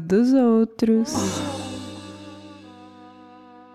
dos outros.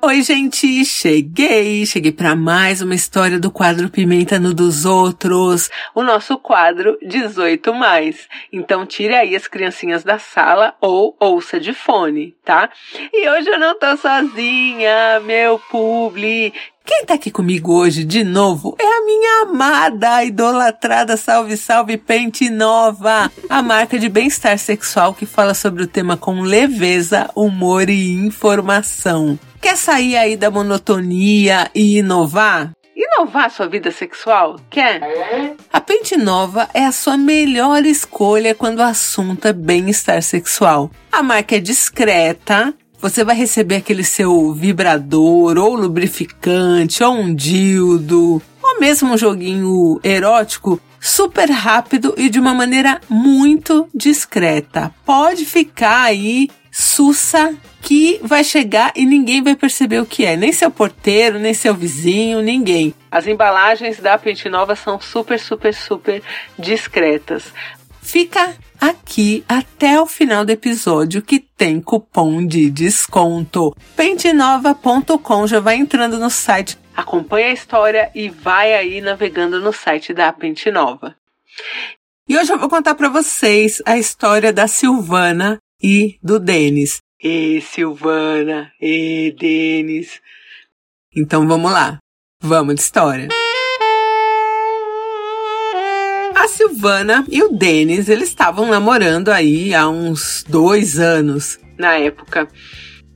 Oi, gente, cheguei, cheguei para mais uma história do quadro Pimenta no dos Outros, o nosso quadro 18 mais. Então tire aí as criancinhas da sala ou ouça de fone, tá? E hoje eu não tô sozinha, meu publi. Quem tá aqui comigo hoje de novo a minha amada, idolatrada Salve Salve Pente Nova, a marca de bem-estar sexual que fala sobre o tema com leveza, humor e informação. Quer sair aí da monotonia e inovar? Inovar sua vida sexual? Quer? A Pente Nova é a sua melhor escolha quando o assunto é bem-estar sexual. A marca é discreta, você vai receber aquele seu vibrador, ou lubrificante, ou um dildo, mesmo um joguinho erótico super rápido e de uma maneira muito discreta. Pode ficar aí sussa que vai chegar e ninguém vai perceber o que é, nem seu porteiro, nem seu vizinho, ninguém. As embalagens da Pente Nova são super, super, super discretas. Fica aqui até o final do episódio que tem cupom de desconto. Pentenova.com já vai entrando no site, acompanha a história e vai aí navegando no site da Pente Nova. E hoje eu vou contar para vocês a história da Silvana e do Denis. E Silvana, e Denis. Então vamos lá, vamos de história. A Silvana e o Denis, eles estavam namorando aí há uns dois anos, na época.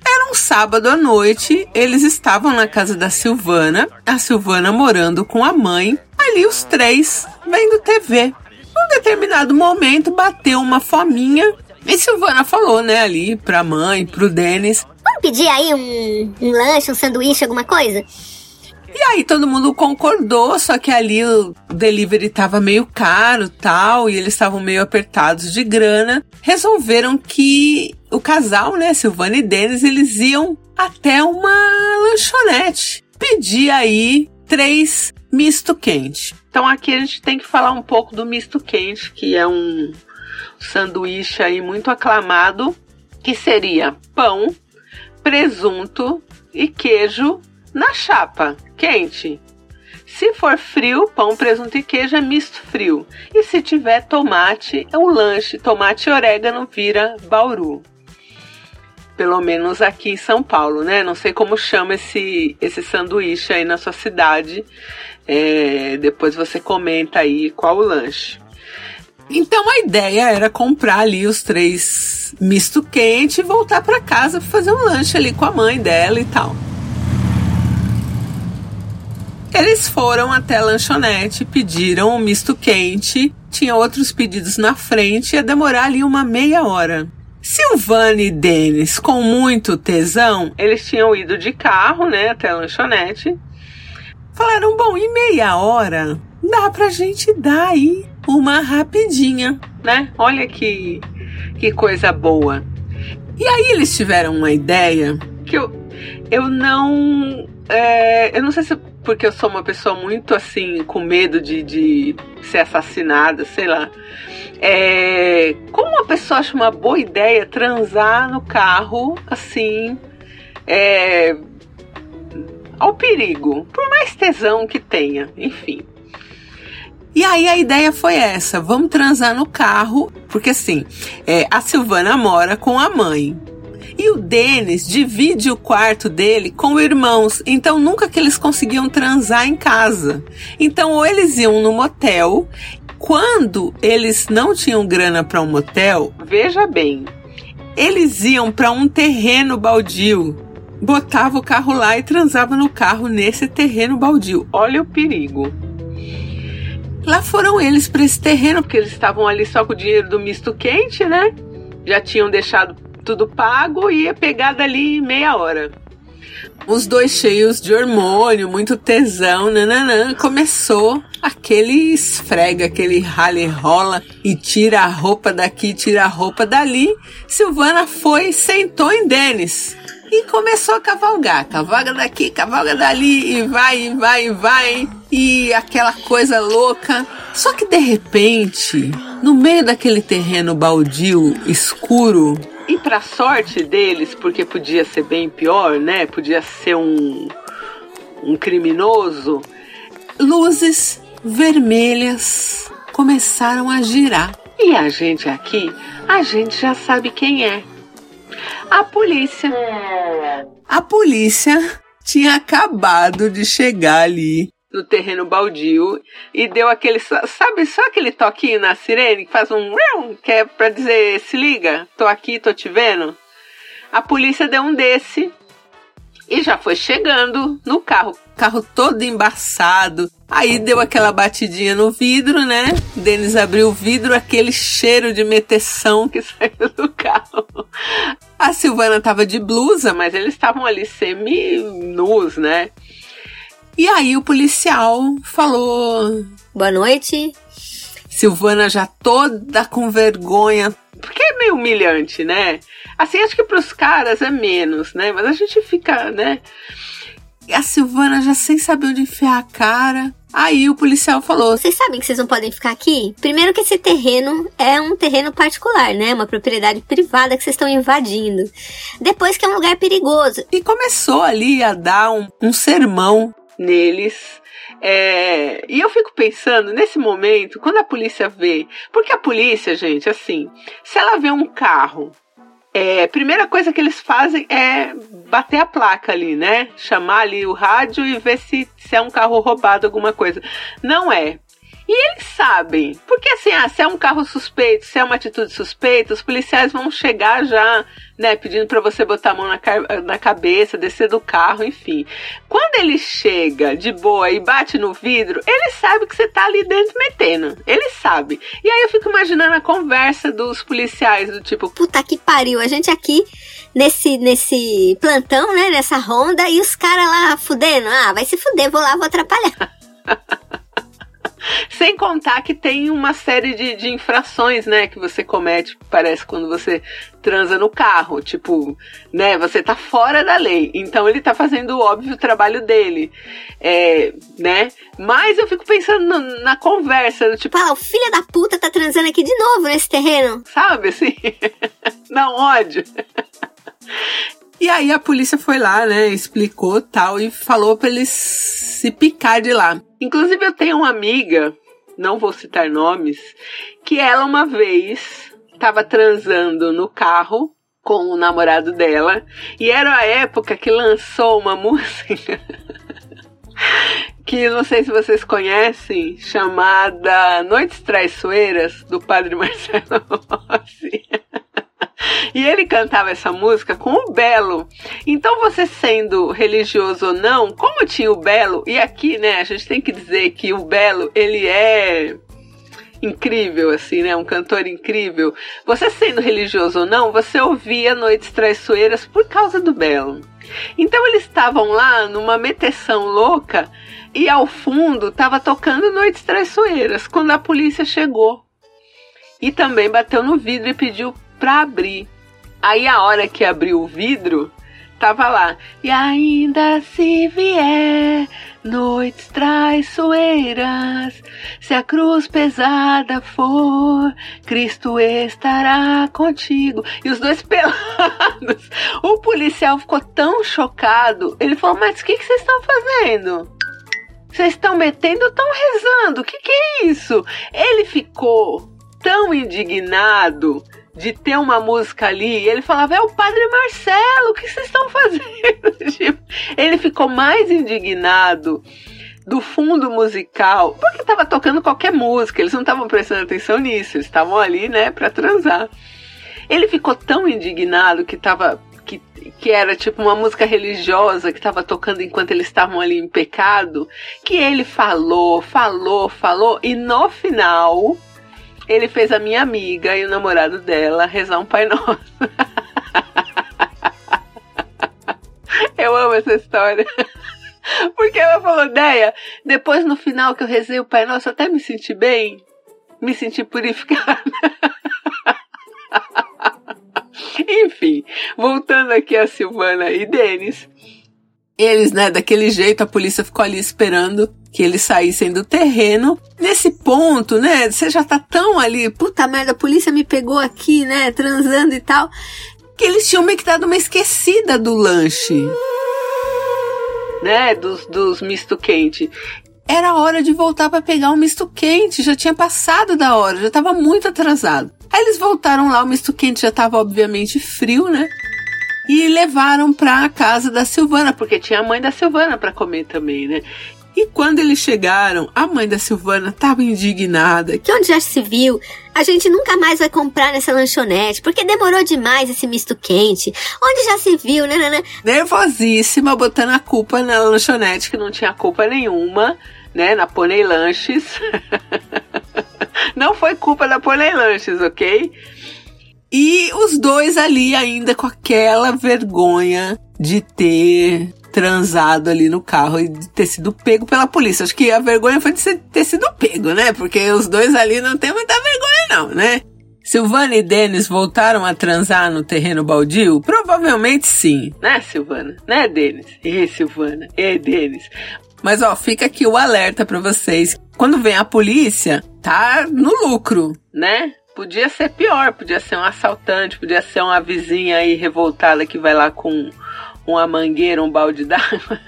Era um sábado à noite, eles estavam na casa da Silvana, a Silvana morando com a mãe, ali os três, vendo TV. Num determinado momento, bateu uma fominha e Silvana falou, né, ali pra mãe, pro Denis. Vamos pedir aí um, um lanche, um sanduíche, alguma coisa? E aí todo mundo concordou, só que ali o delivery tava meio caro tal, e eles estavam meio apertados de grana. Resolveram que o casal, né, Silvana e Denis, eles iam até uma lanchonete. Pedir aí três misto quente. Então aqui a gente tem que falar um pouco do misto quente, que é um sanduíche aí muito aclamado, que seria pão, presunto e queijo na chapa, quente. Se for frio, pão, presunto e queijo é misto frio. E se tiver tomate, é um lanche. Tomate e orégano vira bauru. Pelo menos aqui em São Paulo, né? Não sei como chama esse, esse sanduíche aí na sua cidade. É, depois você comenta aí qual o lanche. Então a ideia era comprar ali os três misto quente e voltar para casa para fazer um lanche ali com a mãe dela e tal. Eles foram até a lanchonete, pediram um misto quente, tinha outros pedidos na frente, ia demorar ali uma meia hora. Silvana e Denis, com muito tesão, eles tinham ido de carro, né, até a lanchonete. Falaram, bom, em meia hora dá pra gente dar aí uma rapidinha, né? Olha que, que coisa boa. E aí eles tiveram uma ideia que eu, eu não. É, eu não sei se porque eu sou uma pessoa muito assim, com medo de, de ser assassinada, sei lá. É, como uma pessoa acha uma boa ideia transar no carro assim, é, ao perigo, por mais tesão que tenha, enfim. E aí a ideia foi essa: vamos transar no carro, porque assim, é, a Silvana mora com a mãe. E o Denis divide o quarto dele com irmãos, então nunca que eles conseguiam transar em casa. Então ou eles iam no motel, quando eles não tinham grana para um motel, veja bem, eles iam para um terreno baldio, botava o carro lá e transava no carro nesse terreno baldio. Olha o perigo. Lá foram eles para esse terreno, porque eles estavam ali só com o dinheiro do misto quente, né? Já tinham deixado tudo pago e ia pegar dali meia hora. Os dois cheios de hormônio, muito tesão, nananã, começou aquele esfrega, aquele rale rola e tira a roupa daqui, tira a roupa dali. Silvana foi, sentou em Denis e começou a cavalgar. Cavalga daqui, cavalga dali, e vai, e vai, e vai. E aquela coisa louca. Só que de repente, no meio daquele terreno baldio, escuro, E pra sorte deles, porque podia ser bem pior, né? Podia ser um, um criminoso, luzes vermelhas começaram a girar. E a gente aqui, a gente já sabe quem é. A polícia. A polícia tinha acabado de chegar ali no terreno baldio e deu aquele, sabe, só aquele toquinho na sirene que faz um que é para dizer se liga, tô aqui, tô te vendo. A polícia deu um desse e já foi chegando no carro, carro todo embaçado. Aí deu aquela batidinha no vidro, né? Denis abriu o vidro, aquele cheiro de meteção que saiu do carro. A Silvana tava de blusa, mas eles estavam ali semi-nus, né? E aí o policial falou: Boa noite. Silvana já toda com vergonha, porque é meio humilhante, né? Assim, acho que pros caras é menos, né? Mas a gente fica, né? E a Silvana já sem saber onde enfiar a cara. Aí o policial falou: Vocês sabem que vocês não podem ficar aqui? Primeiro, que esse terreno é um terreno particular, né? Uma propriedade privada que vocês estão invadindo. Depois, que é um lugar perigoso. E começou ali a dar um, um sermão neles. É, e eu fico pensando nesse momento, quando a polícia vê, porque a polícia, gente, assim, se ela vê um carro, é, primeira coisa que eles fazem é bater a placa ali, né? Chamar ali o rádio e ver se, se é um carro roubado, alguma coisa. Não é. E eles sabem, porque assim, ah, se é um carro suspeito, se é uma atitude suspeita, os policiais vão chegar já, né, pedindo para você botar a mão na, na cabeça, descer do carro, enfim. Quando ele chega de boa e bate no vidro, ele sabe que você tá ali dentro metendo. Ele sabe. E aí eu fico imaginando a conversa dos policiais do tipo, puta que pariu, a gente aqui nesse nesse plantão, né, nessa ronda e os caras lá fudendo. Ah, vai se fuder, vou lá, vou atrapalhar. Sem contar que tem uma série de, de infrações, né, que você comete, parece, quando você transa no carro. Tipo, né, você tá fora da lei. Então ele tá fazendo o óbvio trabalho dele. É, né? Mas eu fico pensando na, na conversa, tipo. Ah, o filho da puta tá transando aqui de novo nesse terreno. Sabe assim? Não, ódio. E aí a polícia foi lá, né, explicou tal e falou para eles se picar de lá. Inclusive eu tenho uma amiga, não vou citar nomes, que ela uma vez estava transando no carro com o namorado dela e era a época que lançou uma música que não sei se vocês conhecem, chamada Noites Traiçoeiras do Padre Marcelo Rossi. E ele cantava essa música com o belo. Então, você sendo religioso ou não, como tinha o belo, e aqui, né, a gente tem que dizer que o belo, ele é incrível, assim, né? Um cantor incrível. Você sendo religioso ou não, você ouvia Noites Traiçoeiras por causa do Belo. Então eles estavam lá numa meteção louca e ao fundo estava tocando Noites Traiçoeiras quando a polícia chegou. E também bateu no vidro e pediu para abrir. Aí a hora que abriu o vidro, tava lá. E ainda se vier noites traiçoeiras, se a cruz pesada for, Cristo estará contigo. E os dois pelados. O policial ficou tão chocado. Ele falou: Mas o que, vocês estão fazendo? Vocês estão metendo estão rezando? O que, que é isso? Ele ficou tão indignado de ter uma música ali, e ele falava, é o Padre Marcelo, o que vocês estão fazendo? tipo, ele ficou mais indignado do fundo musical, porque estava tocando qualquer música, eles não estavam prestando atenção nisso, eles estavam ali, né, para transar. Ele ficou tão indignado que tava que, que era tipo uma música religiosa que estava tocando enquanto eles estavam ali em pecado, que ele falou, falou, falou e no final ele fez a minha amiga e o namorado dela rezar um Pai Nosso. eu amo essa história. Porque ela falou, Deia, depois no final que eu rezei o Pai Nosso, até me senti bem, me senti purificada. Enfim, voltando aqui a Silvana e Denis. Eles, né, daquele jeito, a polícia ficou ali esperando que eles saíssem do terreno. Nesse ponto, né, você já tá tão ali, puta merda, a polícia me pegou aqui, né, transando e tal. que eles tinham meio que dado uma esquecida do lanche. Né, dos, dos misto quente era hora de voltar para pegar o misto quente, já tinha passado da hora, já estava muito atrasado. Aí eles voltaram lá, o misto quente já estava obviamente frio, né? E levaram para a casa da Silvana, porque tinha a mãe da Silvana para comer também, né? E quando eles chegaram, a mãe da Silvana estava indignada. Que onde já se viu, a gente nunca mais vai comprar nessa lanchonete, porque demorou demais esse misto quente. Onde já se viu, né? né, né? Nervosíssima, botando a culpa na lanchonete, que não tinha culpa nenhuma né, na Pônei Lanches. Não foi culpa da Pônei Lanches, ok? E os dois ali ainda com aquela vergonha de ter transado ali no carro e de ter sido pego pela polícia. Acho que a vergonha foi de ter sido pego, né? Porque os dois ali não tem muita vergonha não, né? Silvana e Denis voltaram a transar no terreno baldio? Provavelmente sim, né, Silvana? Né, Denis? E Silvana? E Denis? Mas ó, fica aqui o alerta para vocês. Quando vem a polícia, tá no lucro, né? Podia ser pior, podia ser um assaltante, podia ser uma vizinha aí revoltada que vai lá com uma mangueira, um balde d'água.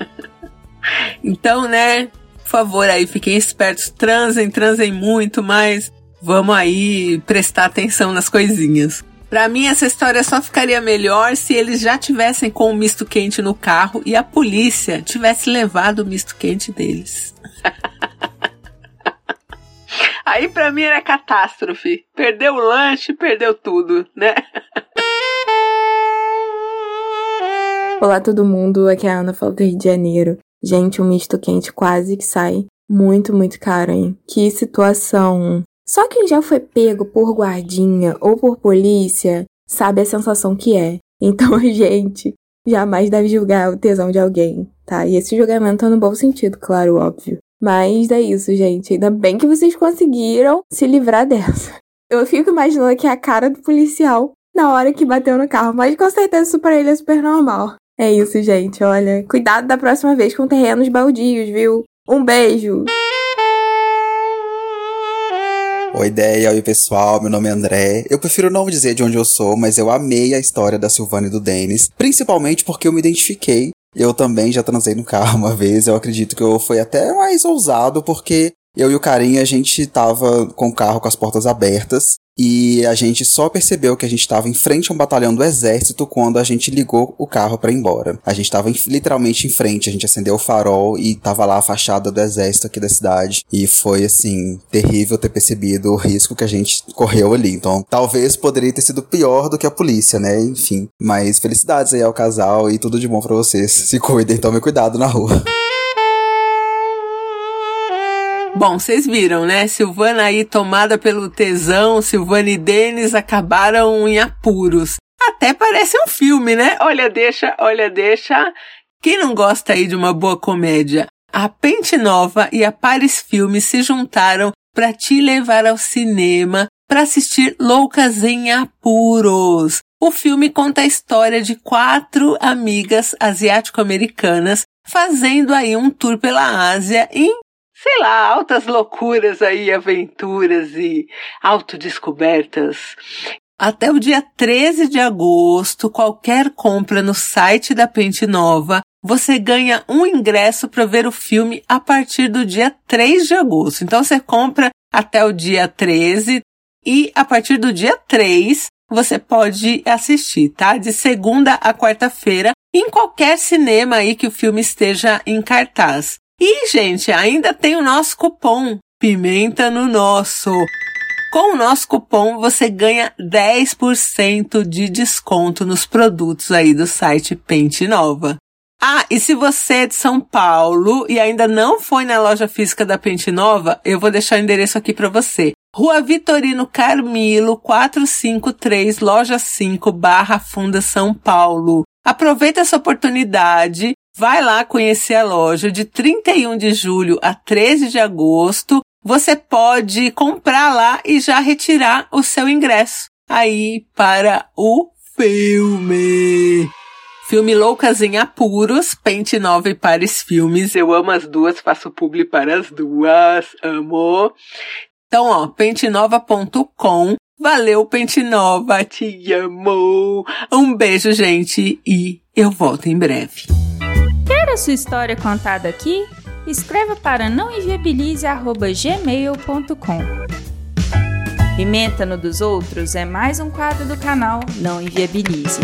então, né, por favor aí, fiquem espertos, transem, transem muito, mas vamos aí prestar atenção nas coisinhas. Para mim, essa história só ficaria melhor se eles já tivessem com o misto quente no carro e a polícia tivesse levado o misto quente deles. Aí para mim era catástrofe. Perdeu o lanche, perdeu tudo, né? Olá todo mundo, aqui é a Ana Falta Rio de Janeiro. Gente, um misto quente quase que sai muito, muito caro, hein? Que situação só quem já foi pego por guardinha ou por polícia sabe a sensação que é. Então a gente jamais deve julgar o tesão de alguém, tá? E esse julgamento é no bom sentido, claro, óbvio. Mas é isso, gente. Ainda bem que vocês conseguiram se livrar dessa. Eu fico imaginando aqui a cara do policial na hora que bateu no carro, mas com certeza isso pra ele é super normal. É isso, gente. Olha, cuidado da próxima vez com terrenos baldios, viu? Um beijo! Oi, ideia, oi pessoal, meu nome é André. Eu prefiro não dizer de onde eu sou, mas eu amei a história da Silvana e do Denis, principalmente porque eu me identifiquei. Eu também já transei no carro uma vez, eu acredito que eu fui até mais ousado, porque eu e o carinha, a gente tava com o carro com as portas abertas e a gente só percebeu que a gente estava em frente a um batalhão do exército quando a gente ligou o carro para ir embora. A gente estava literalmente em frente, a gente acendeu o farol e tava lá a fachada do exército aqui da cidade. E foi assim, terrível ter percebido o risco que a gente correu ali. Então, talvez poderia ter sido pior do que a polícia, né? Enfim. Mas felicidades aí ao casal e tudo de bom para vocês. Se cuidem, tomem cuidado na rua. Bom, vocês viram, né? Silvana aí tomada pelo tesão, Silvana e Denis acabaram em apuros. Até parece um filme, né? Olha, deixa, olha, deixa. Quem não gosta aí de uma boa comédia? A Pente Nova e a Paris Filmes se juntaram para te levar ao cinema para assistir Loucas em Apuros. O filme conta a história de quatro amigas asiático-americanas fazendo aí um tour pela Ásia em sei lá, altas loucuras aí, aventuras e autodescobertas. Até o dia 13 de agosto, qualquer compra no site da Pente Nova, você ganha um ingresso para ver o filme a partir do dia 3 de agosto. Então você compra até o dia 13 e a partir do dia 3 você pode assistir, tá? De segunda a quarta-feira em qualquer cinema aí que o filme esteja em cartaz. E, gente, ainda tem o nosso cupom Pimenta no Nosso. Com o nosso cupom você ganha 10% de desconto nos produtos aí do site Pente Nova. Ah, e se você é de São Paulo e ainda não foi na loja física da Pente Nova, eu vou deixar o endereço aqui para você. Rua Vitorino Carmilo, 453, loja 5, Barra Funda, São Paulo. Aproveita essa oportunidade Vai lá conhecer a loja de 31 de julho a 13 de agosto. Você pode comprar lá e já retirar o seu ingresso aí para o filme. Filme Loucas em Apuros, Pente Nova e Pares Filmes. Eu amo as duas, faço publi para as duas, amo. Então, ó, pentenova.com Valeu, Pente Nova, te amo. Um beijo, gente, e eu volto em breve. Sua história contada aqui? Escreva para nãoenviabilize.gmail.com Pimenta no dos outros é mais um quadro do canal Não Enviabilize.